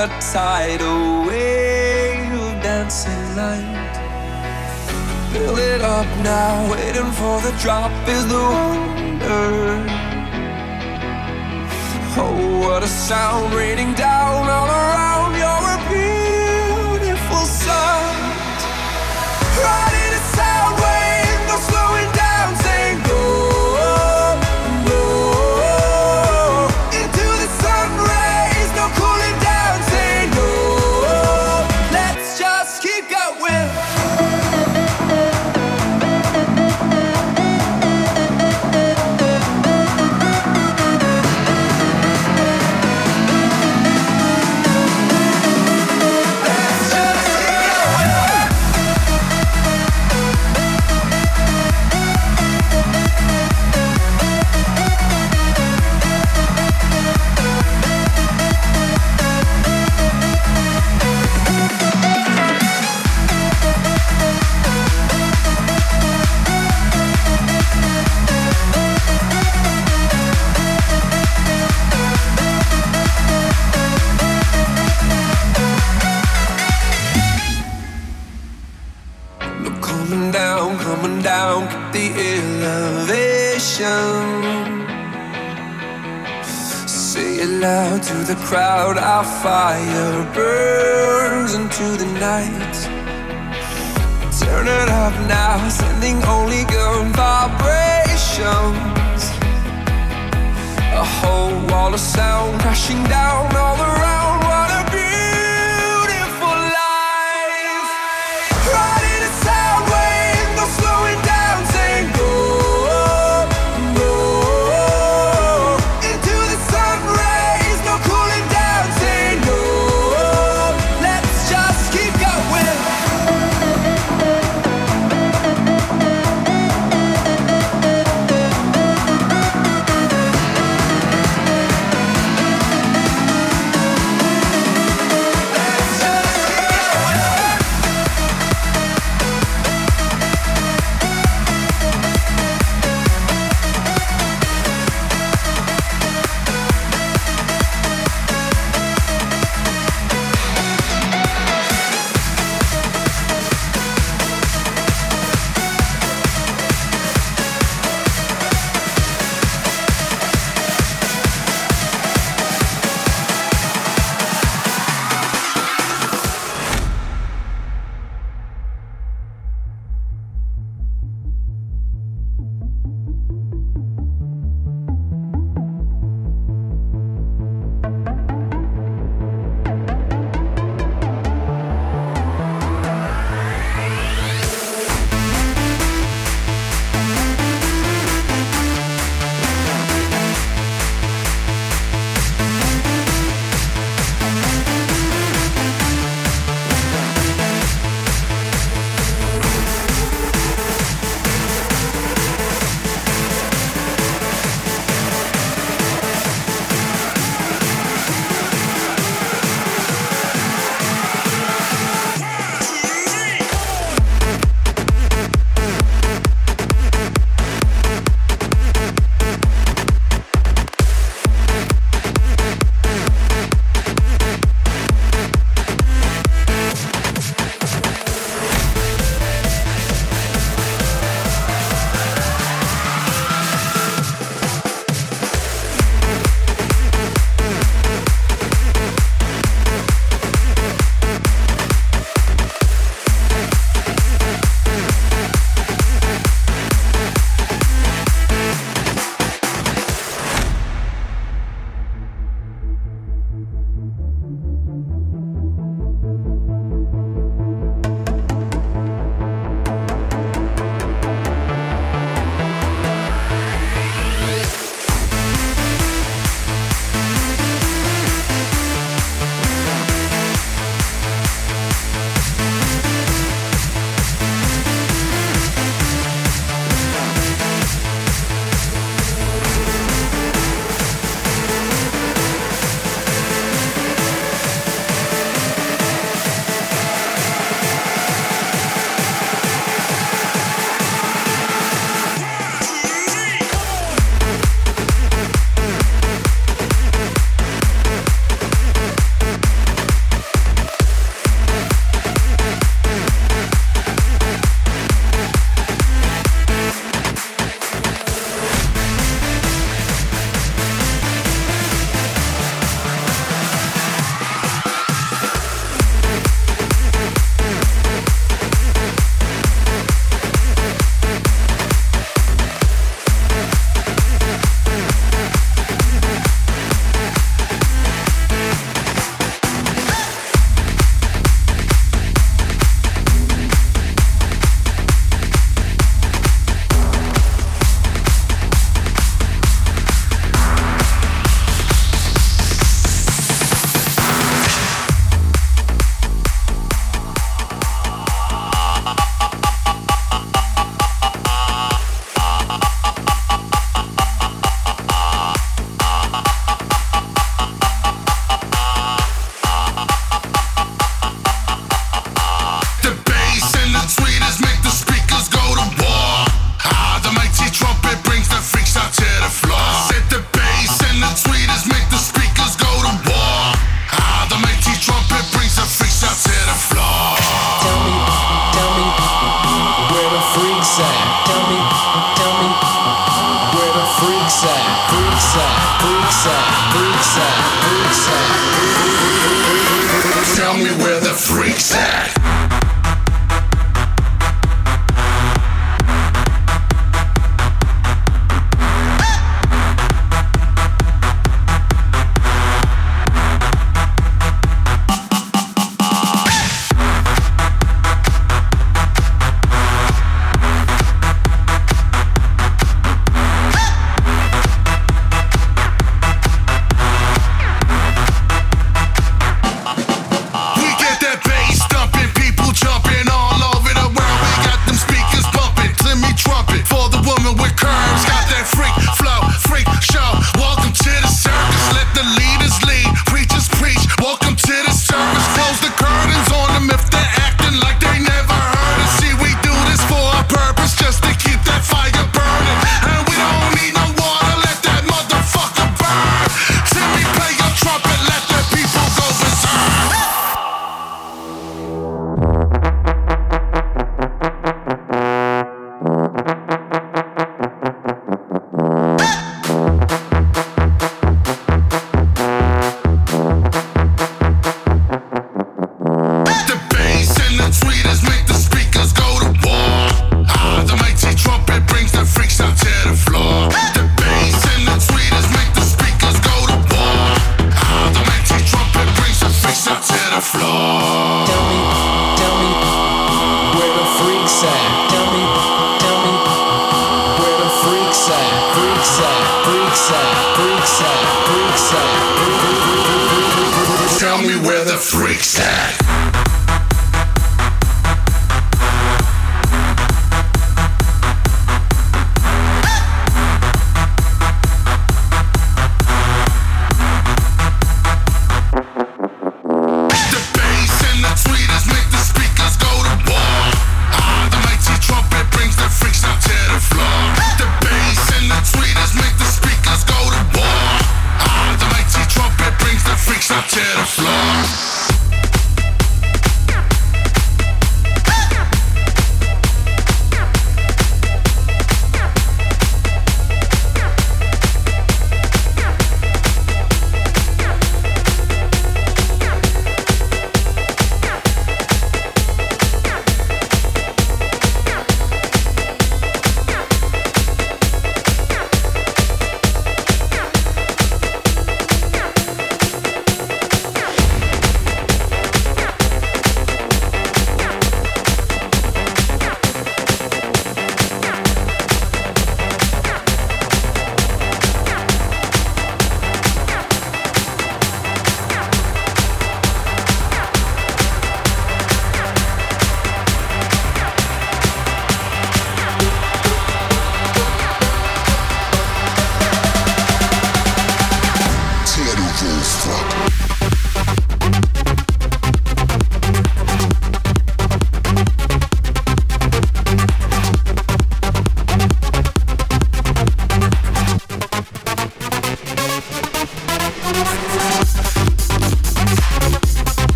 a tidal wave of dancing light. Fill it up now, waiting for the drop is the wonder. Oh, what a sound raining down our fire burns into the night. Turn it up now, sending only good vibrations. A whole wall of sound crashing down all around.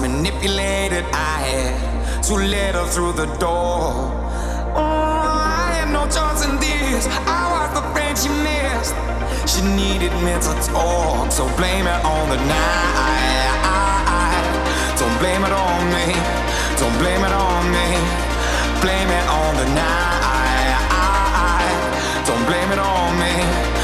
Manipulated. I had to let her through the door. Oh, I had no choice in this. I was the friend she missed. She needed me to talk, so blame it on the night. Don't blame it on me. Don't blame it on me. Blame it on the night. Don't blame it on me.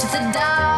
to the dark.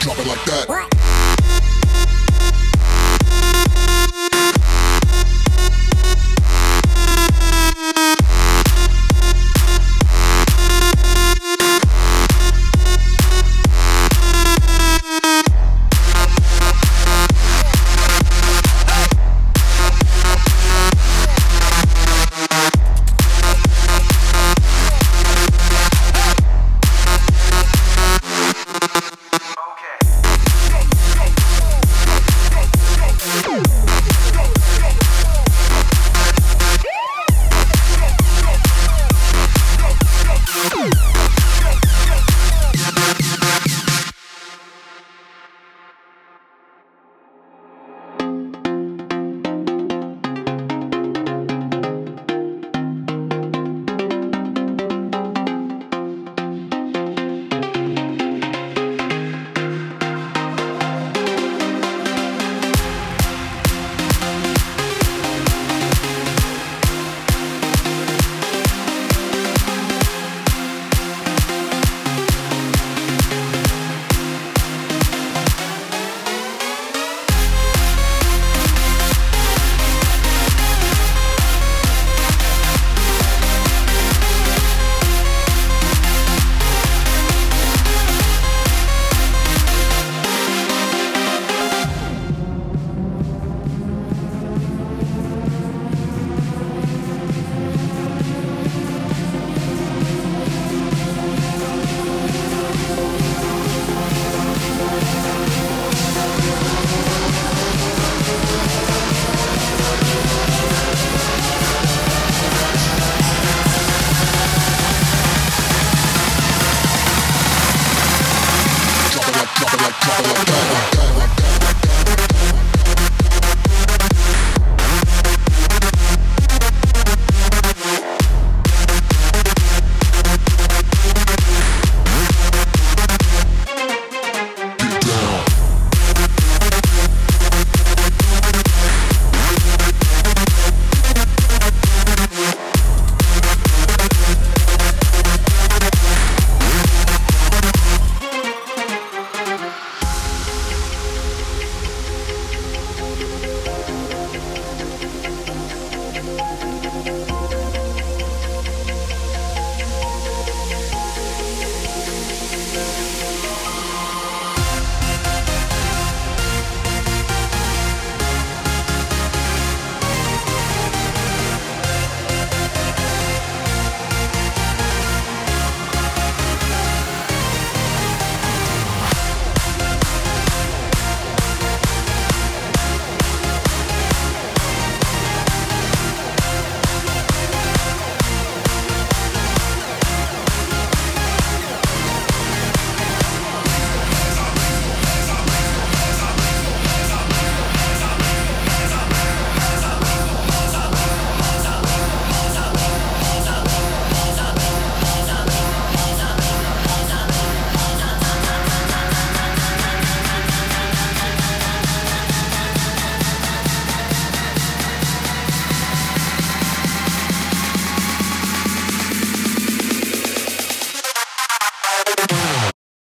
drop it like that. What?